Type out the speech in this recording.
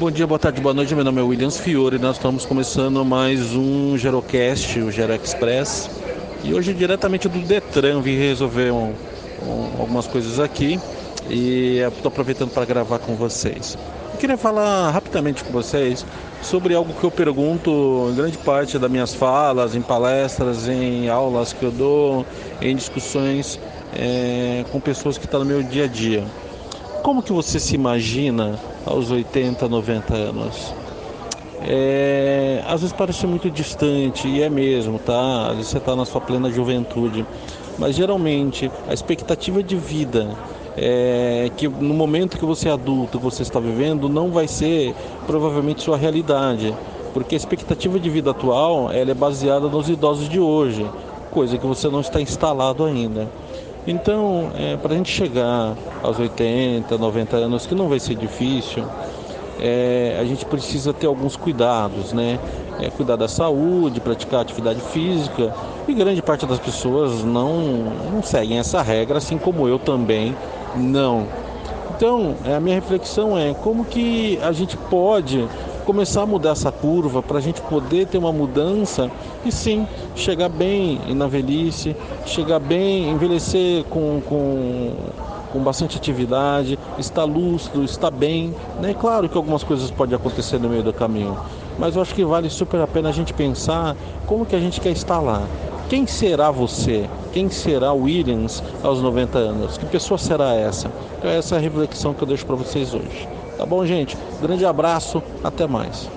Bom dia, boa tarde, boa noite. Meu nome é Williams Fiore. Nós estamos começando mais um Gerocast, o Gero Express. E hoje, diretamente do Detran, vim resolver um, um, algumas coisas aqui e estou aproveitando para gravar com vocês. Eu queria falar rapidamente com vocês sobre algo que eu pergunto em grande parte das minhas falas, em palestras, em aulas que eu dou, em discussões é, com pessoas que estão no meu dia a dia. Como que você se imagina aos 80, 90 anos? É, às vezes parece muito distante, e é mesmo, tá? Você está na sua plena juventude. Mas geralmente a expectativa de vida é, que no momento que você é adulto, você está vivendo, não vai ser provavelmente sua realidade. Porque a expectativa de vida atual ela é baseada nos idosos de hoje, coisa que você não está instalado ainda. Então, é, para a gente chegar aos 80, 90 anos, que não vai ser difícil, é, a gente precisa ter alguns cuidados, né? É, cuidar da saúde, praticar atividade física, e grande parte das pessoas não, não seguem essa regra, assim como eu também não. Então, é, a minha reflexão é como que a gente pode começar a mudar essa curva para a gente poder ter uma mudança e sim chegar bem na velhice, chegar bem, envelhecer com, com, com bastante atividade, estar lúcido, estar bem. Né? Claro que algumas coisas podem acontecer no meio do caminho, mas eu acho que vale super a pena a gente pensar como que a gente quer estar lá. Quem será você? Quem será Williams aos 90 anos? Que pessoa será essa? Então, essa é a reflexão que eu deixo para vocês hoje. Tá bom, gente? Grande abraço, até mais.